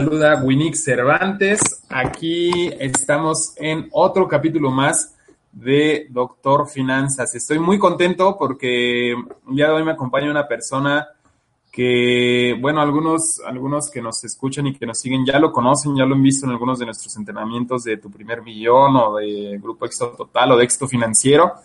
saluda Winnick Cervantes. Aquí estamos en otro capítulo más de Doctor Finanzas. Estoy muy contento porque ya hoy me acompaña una persona que, bueno, algunos, algunos que nos escuchan y que nos siguen ya lo conocen, ya lo han visto en algunos de nuestros entrenamientos de Tu Primer Millón o de Grupo Éxito Total o de Éxito Financiero.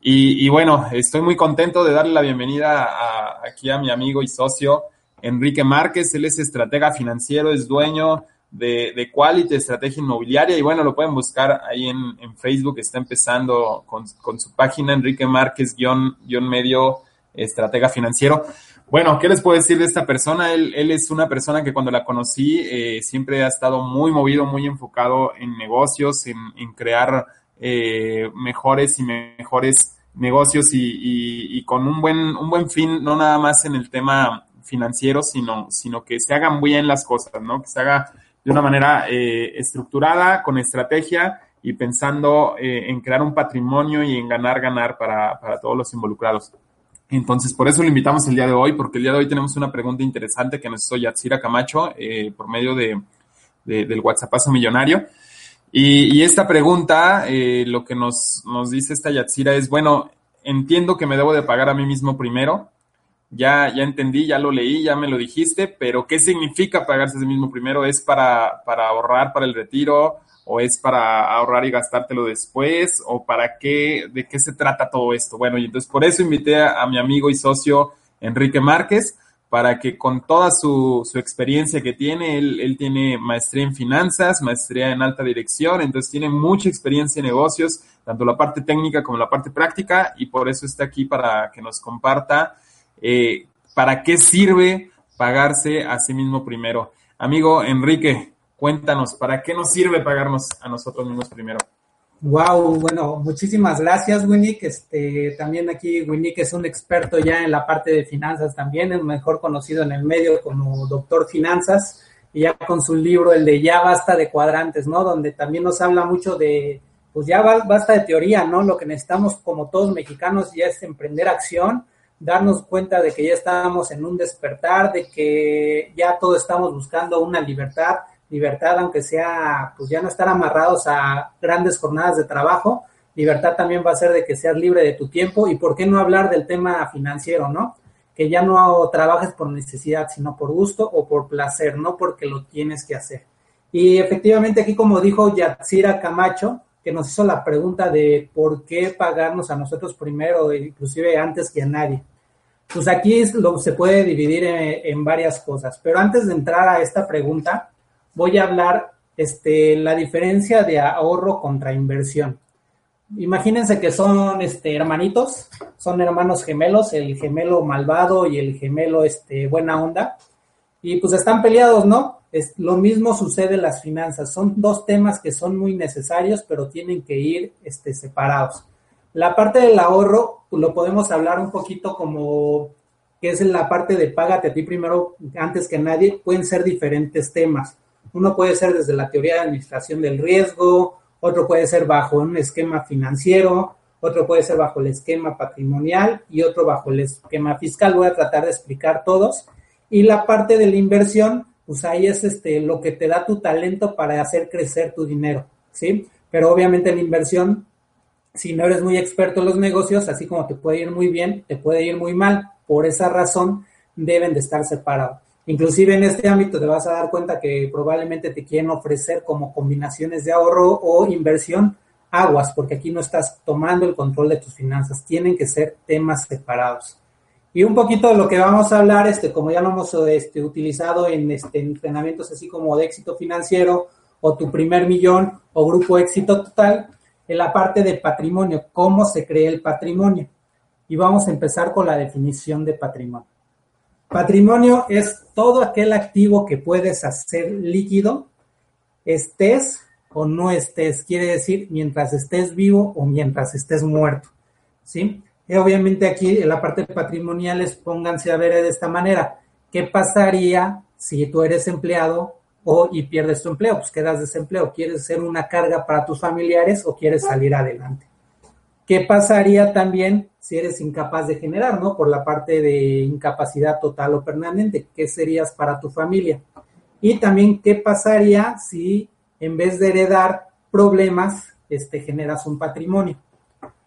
Y, bueno, estoy muy contento de darle la bienvenida aquí a mi amigo y socio Enrique Márquez. Él es estratega financiero, es dueño de, de Quality Estrategia Inmobiliaria y bueno, lo pueden buscar ahí en, Facebook. Está empezando con, su página Enrique Márquez guion, medio estratega financiero. Bueno, ¿qué les puedo decir de esta persona? Él, es una persona que cuando la conocí eh, siempre ha estado muy movido, muy enfocado en negocios, en, crear eh, mejores y mejores negocios y, y, con un buen, un buen fin, no nada más en el tema financiero, sino, sino que se hagan bien las cosas, ¿no? Que se haga de una manera eh, estructurada, con estrategia y pensando eh, en crear un patrimonio y en ganar, ganar para, para todos los involucrados. Entonces, por eso lo invitamos el día de hoy, porque el día de hoy tenemos una pregunta interesante que nos hizo Yatsira Camacho eh, por medio de, del WhatsAppazo Millonario. Y, y esta pregunta, lo que nos, nos dice esta Yatsira es, bueno, entiendo que me debo de pagar a mí mismo primero, ya, ya entendí, ya lo leí, ya me lo dijiste, pero ¿qué significa pagarse a sí mismo primero? ¿Es para, para ahorrar para el retiro? ¿O es para ahorrar y gastártelo después? ¿O para qué? ¿De qué se trata todo esto? Bueno, y entonces por eso invité a, mi amigo y socio Enrique Márquez, para que con toda su, su experiencia que tiene, él, él, tiene maestría en finanzas, maestría en alta dirección, entonces tiene mucha experiencia en negocios, tanto la parte técnica como la parte práctica, y por eso está aquí para que nos comparta eh, ¿para qué sirve pagarse a sí mismo primero? Amigo Enrique, cuéntanos, ¿para qué nos sirve pagarnos a nosotros mismos primero? Wow, bueno, muchísimas gracias, Winnick. Este, también aquí Winnick es un experto ya en la parte de finanzas también, es mejor conocido en el medio como doctor finanzas, y ya con su libro, el de Ya basta de cuadrantes, ¿no? Donde también nos habla mucho de, pues ya basta de teoría, ¿no? Lo que necesitamos como todos mexicanos ya es emprender acción darnos cuenta de que ya estamos en un despertar, de que ya todos estamos buscando una libertad, libertad aunque sea, pues ya no estar amarrados a grandes jornadas de trabajo, libertad también va a ser de que seas libre de tu tiempo y por qué no hablar del tema financiero, ¿no? Que ya no trabajes por necesidad, sino por gusto o por placer, no porque lo tienes que hacer. Y efectivamente aquí, como dijo Yatsira Camacho, que nos hizo la pregunta de por qué pagarnos a nosotros primero, inclusive antes que a nadie. Pues aquí se puede dividir en, varias cosas, pero antes de entrar a esta pregunta, voy a hablar este, la diferencia de ahorro contra inversión. Imagínense que son este, hermanitos, son hermanos gemelos, el gemelo malvado y el gemelo este, buena onda, y pues están peleados, ¿no? Es, lo mismo sucede en las finanzas. Son dos temas que son muy necesarios, pero tienen que ir este, separados. La parte del ahorro lo podemos hablar un poquito como que es la parte de págate a ti primero antes que nadie. Pueden ser diferentes temas. Uno puede ser desde la teoría de administración del riesgo, otro puede ser bajo un esquema financiero, otro puede ser bajo el esquema patrimonial y otro bajo el esquema fiscal. Voy a tratar de explicar todos. Y la parte de la inversión pues ahí es este, lo que te da tu talento para hacer crecer tu dinero, ¿sí? Pero obviamente la inversión, si no eres muy experto en los negocios, así como te puede ir muy bien, te puede ir muy mal. Por esa razón deben de estar separados. Inclusive en este ámbito te vas a dar cuenta que probablemente te quieren ofrecer como combinaciones de ahorro o inversión aguas, porque aquí no estás tomando el control de tus finanzas. Tienen que ser temas separados. Y un poquito de lo que vamos a hablar, este, como ya lo hemos este, utilizado en este, entrenamientos así como de éxito financiero o tu primer millón o grupo éxito total, en la parte de patrimonio, cómo se crea el patrimonio. Y vamos a empezar con la definición de patrimonio. Patrimonio es todo aquel activo que puedes hacer líquido, estés o no estés, quiere decir mientras estés vivo o mientras estés muerto. ¿Sí? Y obviamente aquí en la parte patrimonial es pónganse a ver de esta manera. ¿Qué pasaría si tú eres empleado o y pierdes tu empleo? Pues quedas desempleo. ¿Quieres ser una carga para tus familiares o quieres salir adelante? ¿Qué pasaría también si eres incapaz de generar, ¿no? Por la parte de incapacidad total o permanente. ¿Qué serías para tu familia? Y también qué pasaría si en vez de heredar problemas, este, generas un patrimonio.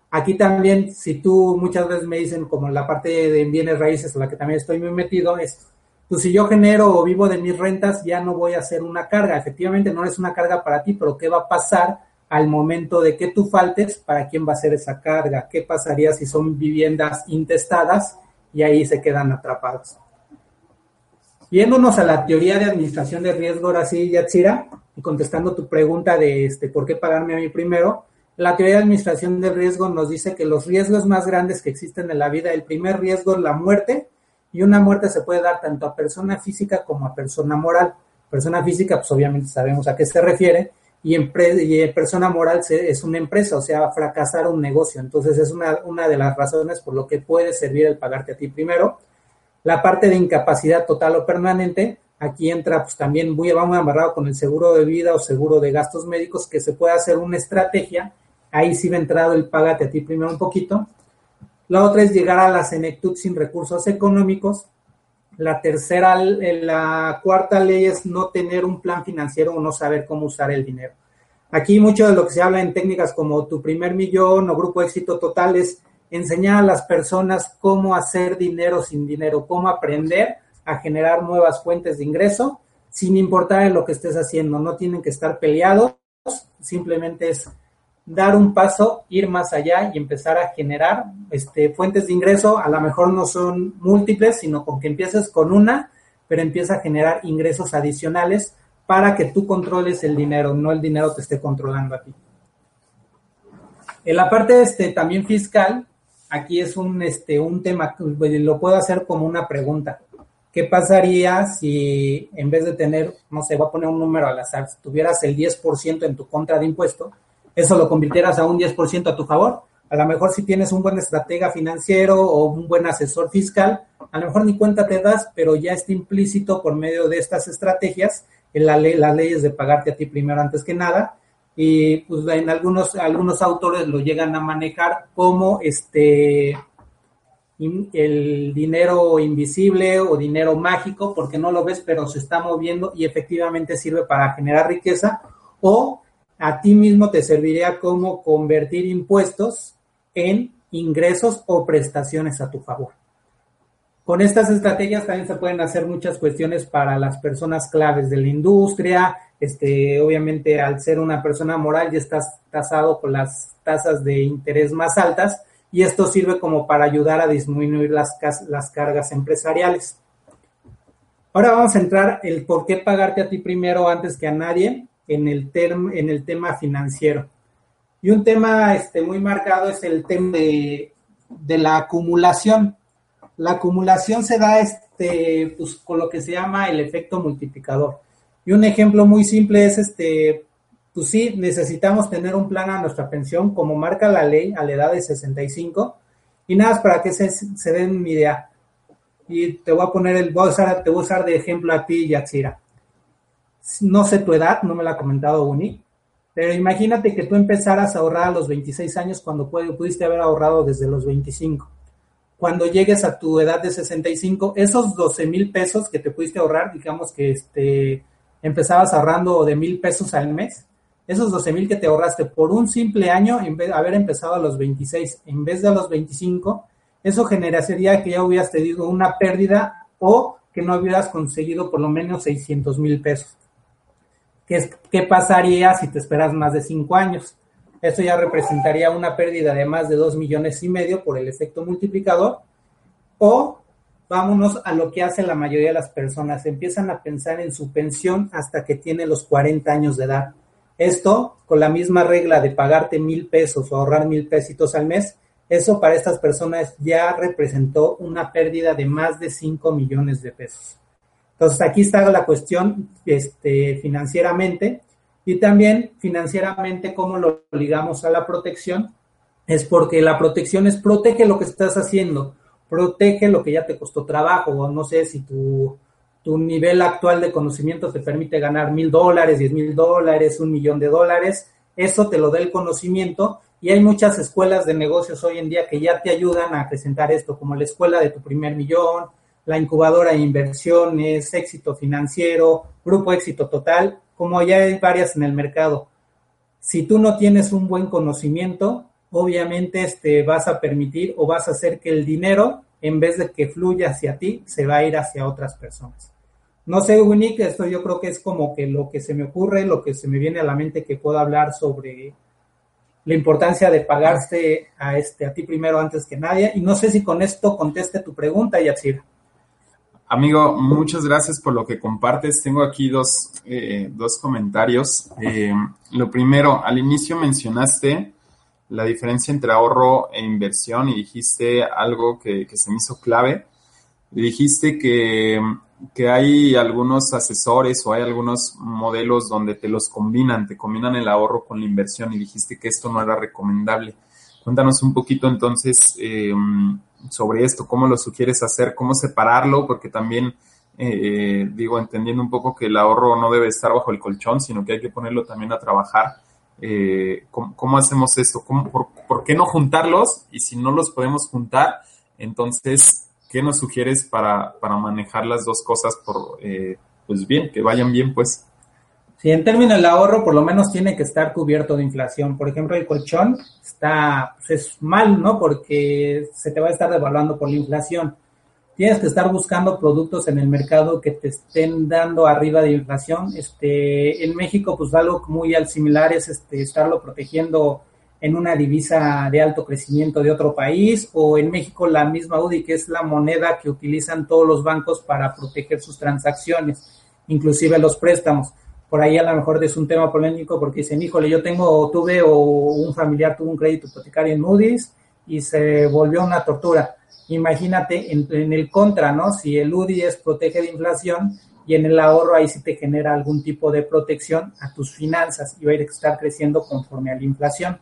Aquí también, si tú muchas veces me dicen, como la parte de bienes raíces a la que también estoy muy metido, es, pues si yo genero o vivo de mis rentas, ya no voy a hacer una carga. Efectivamente, no es una carga para ti, pero ¿qué va a pasar al momento de que tú faltes? ¿Para quién va a ser esa carga? ¿Qué pasaría si son viviendas intestadas y ahí se quedan atrapados? Viéndonos a la teoría de administración de riesgo, ahora sí, Yatsira, y contestando tu pregunta de este, por qué pagarme a mí primero, la teoría de administración del riesgo nos dice que los riesgos más grandes que existen en la vida, el primer riesgo es la muerte, y una muerte se puede dar tanto a persona física como a persona moral. Persona física, pues obviamente sabemos a qué se refiere, y, y persona moral es una empresa, o sea, fracasar un negocio. Entonces es una, una de las razones por lo que puede servir el pagarte a ti primero. La parte de incapacidad total o permanente, aquí entra pues también muy, vamos amarrado con el seguro de vida o seguro de gastos médicos, que se puede hacer una estrategia Ahí sí va entrado el págate a ti primero un poquito. La otra es llegar a la senectud sin recursos económicos. La tercera, la cuarta ley es no tener un plan financiero o no saber cómo usar el dinero. Aquí mucho de lo que se habla en técnicas como tu primer millón o grupo éxito total es enseñar a las personas cómo hacer dinero sin dinero, cómo aprender a generar nuevas fuentes de ingreso sin importar en lo que estés haciendo. No tienen que estar peleados, simplemente es dar un paso, ir más allá y empezar a generar este, fuentes de ingreso. A lo mejor no son múltiples, sino con que empieces con una, pero empieza a generar ingresos adicionales para que tú controles el dinero, no el dinero te esté controlando a ti. En la parte este, también fiscal, aquí es un, este, un tema, lo puedo hacer como una pregunta. ¿Qué pasaría si en vez de tener, no sé, voy a poner un número al azar, si tuvieras el 10% en tu contra de impuesto, eso lo convirtieras a un 10% a tu favor. A lo mejor si tienes un buen estratega financiero o un buen asesor fiscal, a lo mejor ni cuenta te das, pero ya está implícito por medio de estas estrategias en la ley, las leyes de pagarte a ti primero antes que nada. Y pues en algunos, algunos autores lo llegan a manejar como este el dinero invisible o dinero mágico, porque no lo ves, pero se está moviendo y efectivamente sirve para generar riqueza, o a ti mismo te serviría como convertir impuestos en ingresos o prestaciones a tu favor. Con estas estrategias también se pueden hacer muchas cuestiones para las personas claves de la industria. Este, obviamente, al ser una persona moral, ya estás tasado con las tasas de interés más altas y esto sirve como para ayudar a disminuir las, las cargas empresariales. Ahora vamos a entrar el por qué pagarte a ti primero antes que a nadie en el, en el tema financiero. Y un tema este, muy marcado es el tema de, la acumulación. La acumulación se da este, pues, con lo que se llama el efecto multiplicador. Y un ejemplo muy simple es este, pues sí, necesitamos tener un plan a nuestra pensión, como marca la ley, a la edad de 65. Y nada más para que se, se den una idea. Y te voy a poner el, voy a usar, te voy a usar de ejemplo a ti, Yatsira no sé tu edad, no me la ha comentado Uni, pero imagínate que tú empezaras a ahorrar a los 26 años cuando pudiste haber ahorrado desde los 25. Cuando llegues a tu edad de 65, esos 12 mil pesos que te pudiste ahorrar, digamos que este, empezabas ahorrando de mil pesos al mes, esos 12 mil que te ahorraste por un simple año, en vez de haber empezado a los 26 en vez de a los 25, eso generaría que ya hubieras tenido una pérdida o que no hubieras conseguido por lo menos 600 mil pesos. ¿Qué, pasaría si te esperas más de cinco años? Esto ya representaría una pérdida de más de dos millones y medio por el efecto multiplicador. O vámonos a lo que hace la mayoría de las personas. Empiezan a pensar en su pensión hasta que tiene los 40 años de edad. Esto con la misma regla de pagarte mil pesos o ahorrar mil pesitos al mes. Eso para estas personas ya representó una pérdida de más de 5 millones de pesos. Entonces aquí está la cuestión este, financieramente y también financieramente cómo lo ligamos a la protección. Es porque la protección es protege lo que estás haciendo, protege lo que ya te costó trabajo, o no sé si tu, tu nivel actual de conocimiento te permite ganar mil dólares, diez mil dólares, un millón de dólares, eso te lo da el conocimiento y hay muchas escuelas de negocios hoy en día que ya te ayudan a presentar esto, como la escuela de tu primer millón, la incubadora de inversiones, éxito financiero, grupo éxito total, como ya hay varias en el mercado. Si tú no tienes un buen conocimiento, obviamente este, vas a permitir o vas a hacer que el dinero, en vez de que fluya hacia ti, se va a ir hacia otras personas. No sé, Winnie, esto yo creo que es como que lo que se me ocurre, lo que se me viene a la mente que puedo hablar sobre la importancia de pagarse a, este, a ti primero antes que nadie. Y no sé si con esto conteste tu pregunta, Yatsir. Amigo, muchas gracias por lo que compartes. Tengo aquí dos, eh, dos comentarios. Eh, lo primero, al inicio mencionaste la diferencia entre ahorro e inversión y dijiste algo que, que se me hizo clave. Dijiste que que hay algunos asesores o hay algunos modelos donde te los combinan, te combinan el ahorro con la inversión y dijiste que esto no era recomendable. Cuéntanos un poquito entonces eh, sobre esto, cómo lo sugieres hacer, cómo separarlo, porque también eh, digo, entendiendo un poco que el ahorro no debe estar bajo el colchón, sino que hay que ponerlo también a trabajar. Eh, ¿cómo, hacemos esto? por, ¿Por qué no juntarlos? Y si no los podemos juntar, entonces ¿qué nos sugieres para, manejar las dos cosas por, eh, pues bien, que vayan bien, pues? Sí, en términos del ahorro, por lo menos tiene que estar cubierto de inflación. Por ejemplo, el colchón está, pues es mal, ¿no? Porque se te va a estar devaluando por la inflación. Tienes que estar buscando productos en el mercado que te estén dando arriba de inflación. Este, en México, pues algo muy al similar es este, estarlo protegiendo en una divisa de alto crecimiento de otro país o en México la misma UDI, que es la moneda que utilizan todos los bancos para proteger sus transacciones, inclusive los préstamos. Por ahí a lo mejor es un tema polémico porque dicen, híjole, yo tengo, tuve o un familiar tuvo un crédito hipotecario en UDIs y se volvió una tortura. Imagínate en, el contra, ¿no? Si el UDI es protege de inflación y en el ahorro ahí sí te genera algún tipo de protección a tus finanzas y va a ir a estar creciendo conforme a la inflación.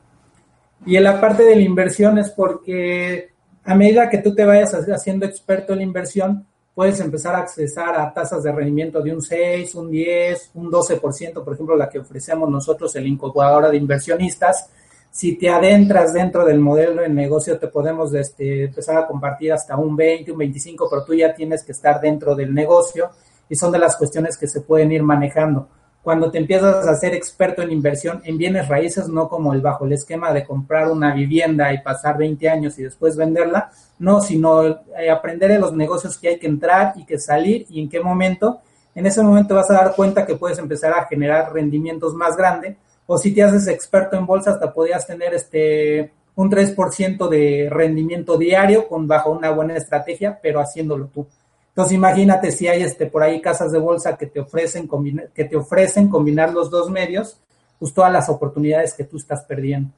Y en la parte de la inversión es porque a medida que tú te vayas haciendo experto en la inversión, puedes empezar a accesar a tasas de rendimiento de un 6, un 10, un 12%, por ejemplo, la que ofrecemos nosotros, el incubadora de inversionistas. Si te adentras dentro del modelo de negocio, te podemos este, empezar a compartir hasta un 20, un 25, pero tú ya tienes que estar dentro del negocio y son de las cuestiones que se pueden ir manejando cuando te empiezas a ser experto en inversión en bienes raíces, no como el bajo el esquema de comprar una vivienda y pasar 20 años y después venderla, no, sino eh, aprender en los negocios que hay que entrar y que salir y en qué momento. En ese momento vas a dar cuenta que puedes empezar a generar rendimientos más grandes o si te haces experto en bolsa hasta podrías tener este un 3% de rendimiento diario con bajo una buena estrategia, pero haciéndolo tú. Entonces imagínate si hay este por ahí casas de bolsa que te ofrecen que te ofrecen combinar los dos medios, pues todas las oportunidades que tú estás perdiendo.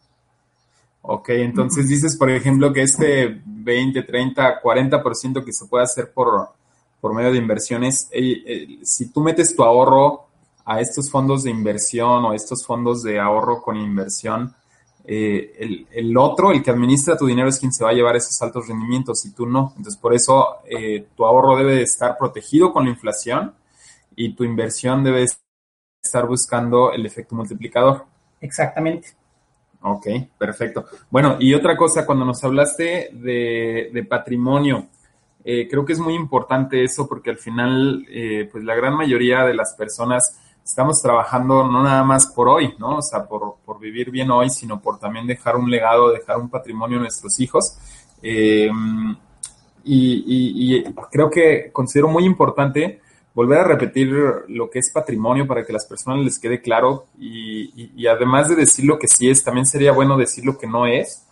Ok, entonces dices, por ejemplo, que este 20, 30, 40% que se puede hacer por, por medio de inversiones, eh, eh, si tú metes tu ahorro a estos fondos de inversión o estos fondos de ahorro con inversión, eh, el, otro, el que administra tu dinero, es quien se va a llevar esos altos rendimientos y tú no. Entonces, por eso eh, tu ahorro debe estar protegido con la inflación y tu inversión debe estar buscando el efecto multiplicador. Exactamente. Ok, perfecto. Bueno, y otra cosa, cuando nos hablaste de, patrimonio, eh, creo que es muy importante eso porque al final, pues la gran mayoría de las personas estamos trabajando no nada más por hoy, ¿no? O sea, por, por vivir bien hoy, sino por también dejar un legado, dejar un patrimonio a nuestros hijos. Eh, y, y, creo que considero muy importante volver a repetir lo que es patrimonio para que las personas les quede claro y, y además de decir lo que sí es, también sería bueno decir lo que no es,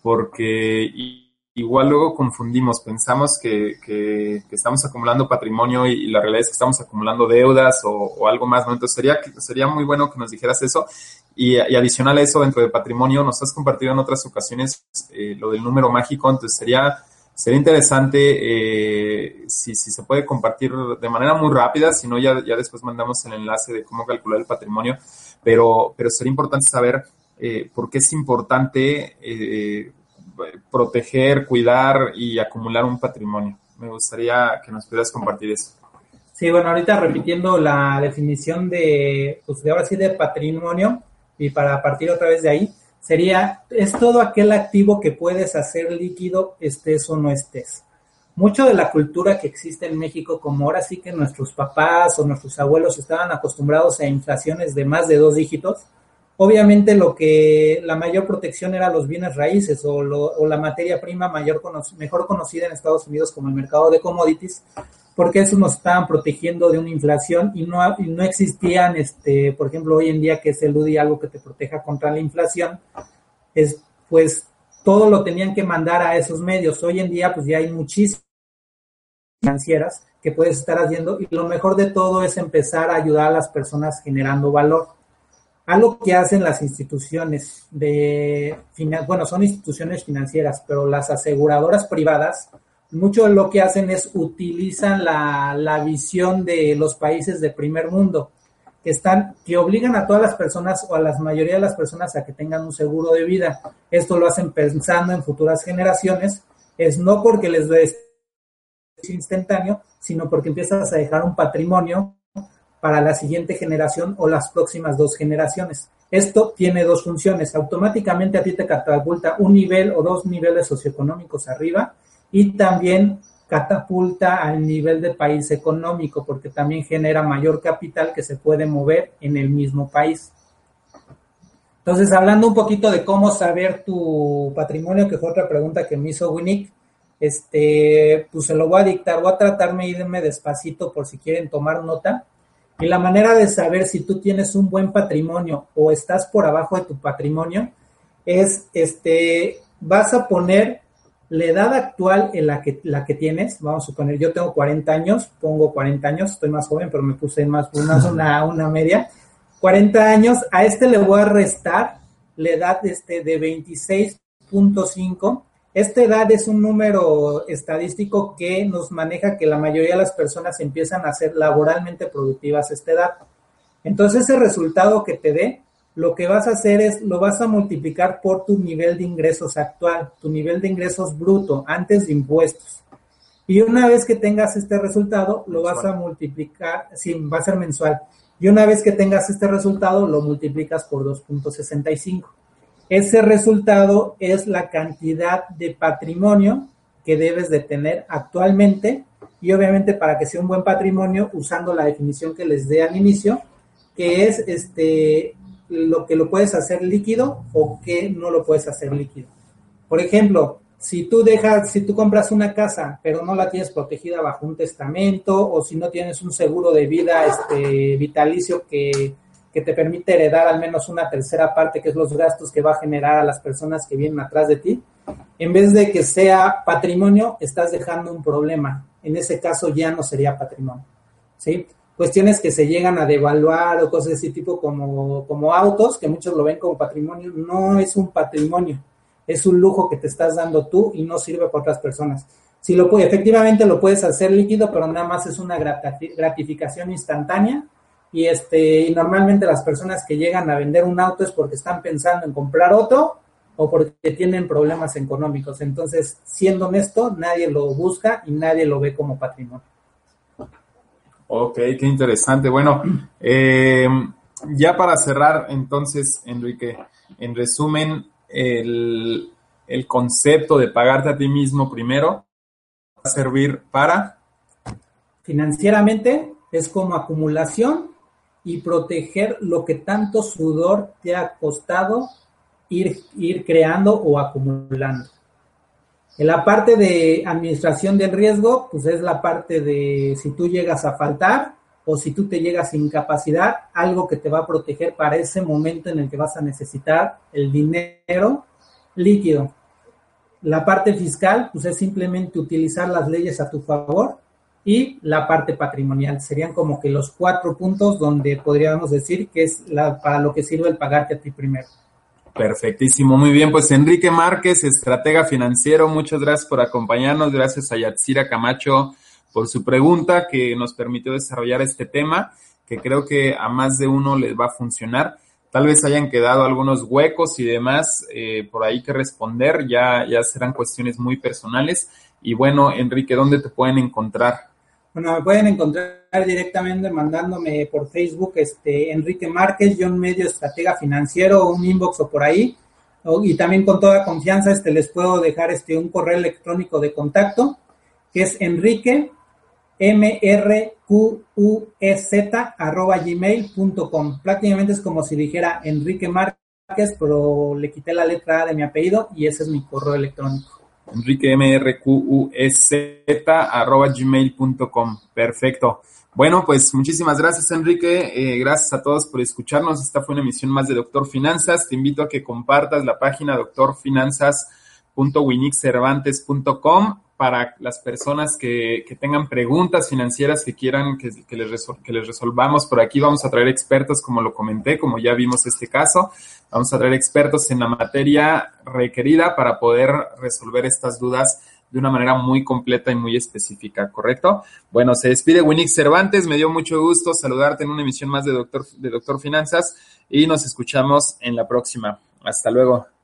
porque igual luego confundimos, pensamos que, que, estamos acumulando patrimonio y, la realidad es que estamos acumulando deudas o, algo más, ¿no? Entonces sería, sería muy bueno que nos dijeras eso. Y, adicional a eso, dentro de patrimonio, nos has compartido en otras ocasiones eh, lo del número mágico, entonces sería, sería interesante eh, si, si se puede compartir de manera muy rápida, si no ya, ya después mandamos el enlace de cómo calcular el patrimonio, pero, pero sería importante saber eh, por qué es importante proteger, cuidar y acumular un patrimonio. Me gustaría que nos pudieras compartir eso. Sí, bueno, ahorita repitiendo la definición de, pues de ahora sí de patrimonio y para partir otra vez de ahí, sería, es todo aquel activo que puedes hacer líquido estés o no estés. mucho de la cultura que existe en México, como ahora sí que nuestros papás o nuestros abuelos estaban acostumbrados a inflaciones de más de dos dígitos, obviamente lo que la mayor protección era los bienes raíces o, la materia prima mayor mejor conocida en Estados Unidos como el mercado de commodities, porque eso nos estaban protegiendo de una inflación y no, no existían, este, por ejemplo, hoy en día que es el UDI algo que te proteja contra la inflación, es pues todo lo tenían que mandar a esos medios. Hoy en día pues ya hay muchísimas financieras que puedes estar haciendo y lo mejor de todo es empezar a ayudar a las personas generando valor. Algo que hacen las instituciones de, bueno, son instituciones financieras, pero las aseguradoras privadas mucho de lo que hacen es utilizan la, la, visión de los países de primer mundo, que están, que obligan a todas las personas o a la mayoría de las personas a que tengan un seguro de vida. Esto lo hacen pensando en futuras generaciones, es no porque les dé instantáneo, sino porque empiezas a dejar un patrimonio para la siguiente generación o las próximas dos generaciones. Esto tiene dos funciones. Automáticamente a ti te catapulta un nivel o dos niveles socioeconómicos arriba y también catapulta al nivel de país económico porque también genera mayor capital que se puede mover en el mismo país. Entonces, hablando un poquito de cómo saber tu patrimonio, que fue otra pregunta que me hizo Winnick, este, pues se lo voy a dictar, voy a tratarme de irme despacito por si quieren tomar nota. Y la manera de saber si tú tienes un buen patrimonio o estás por abajo de tu patrimonio es, este, vas a poner la edad actual en la que, la que tienes, vamos a suponer, yo tengo 40 años, pongo 40 años, estoy más joven, pero me puse más, una, una media. 40 años, a este le voy a restar la edad este, de 26.5. Esta edad es un número estadístico que nos maneja que la mayoría de las personas empiezan a ser laboralmente productivas a esta edad. Entonces, ese resultado que te dé lo que vas a hacer es, lo vas a multiplicar por tu nivel de ingresos actual, tu nivel de ingresos bruto, antes de impuestos. Y una vez que tengas este resultado, lo vas a multiplicar, sí, va a ser mensual. Y una vez que tengas este resultado, lo multiplicas por 2.65. Ese resultado es la cantidad de patrimonio que debes de tener actualmente y obviamente para que sea un buen patrimonio, usando la definición que les dé al inicio, que es este lo que lo puedes hacer líquido o que no lo puedes hacer líquido. Por ejemplo, si tú dejas, si tú compras una casa, pero no la tienes protegida bajo un testamento, o si no tienes un seguro de vida este, vitalicio que, que te permite heredar al menos una tercera parte, que es los gastos que va a generar a las personas que vienen atrás de ti, en vez de que sea patrimonio, estás dejando un problema. En ese caso ya no sería patrimonio. ¿sí? cuestiones que se llegan a devaluar o cosas de ese tipo como, como autos, que muchos lo ven como patrimonio, no es un patrimonio, es un lujo que te estás dando tú y no sirve para otras personas. Si lo efectivamente lo puedes hacer líquido, pero nada más es una gratificación instantánea y este y normalmente las personas que llegan a vender un auto es porque están pensando en comprar otro o porque tienen problemas económicos. Entonces, siendo honesto, nadie lo busca y nadie lo ve como patrimonio. Ok, qué interesante. Bueno, eh, ya para cerrar, entonces, Enrique, en resumen, el, el concepto de pagarte a ti mismo primero va a servir para... Financieramente es como acumulación y proteger lo que tanto sudor te ha costado ir, ir creando o acumulando. En la parte de administración del riesgo, pues es la parte de si tú llegas a faltar o si tú te llegas a incapacidad, algo que te va a proteger para ese momento en el que vas a necesitar el dinero líquido. La parte fiscal, pues es simplemente utilizar las leyes a tu favor y la parte patrimonial. Serían como que los cuatro puntos donde podríamos decir que es la, para lo que sirve el pagarte a ti primero. Perfectísimo, muy bien. Pues Enrique Márquez, estratega financiero, muchas gracias por acompañarnos. Gracias a Yatsira Camacho por su pregunta que nos permitió desarrollar este tema, que creo que a más de uno les va a funcionar. Tal vez hayan quedado algunos huecos y demás eh, por ahí que responder, ya, ya serán cuestiones muy personales. Y bueno, Enrique, ¿dónde te pueden encontrar? Bueno, me pueden encontrar directamente mandándome por Facebook, este, Enrique Márquez, John Medio Estratega Financiero, un inbox o por ahí. Y también con toda confianza, este, les puedo dejar este, un correo electrónico de contacto, que es Enrique mrquz arroba gmail.com. Prácticamente es como si dijera Enrique Márquez, pero le quité la letra A de mi apellido y ese es mi correo electrónico. Enrique mrquz arroba gmail.com. Perfecto. Bueno, pues muchísimas gracias, Enrique. Eh, gracias a todos por escucharnos. Esta fue una emisión más de Doctor Finanzas. Te invito a que compartas la página doctorfinanzas.winixcervantes.com para las personas que, tengan preguntas financieras que quieran que, les que les resolvamos. Por aquí vamos a traer expertos, como lo comenté, como ya vimos este caso. Vamos a traer expertos en la materia requerida para poder resolver estas dudas de una manera muy completa y muy específica, ¿correcto? Bueno, se despide Winix Cervantes, me dio mucho gusto saludarte en una emisión más de Doctor, de Doctor Finanzas y nos escuchamos en la próxima. Hasta luego.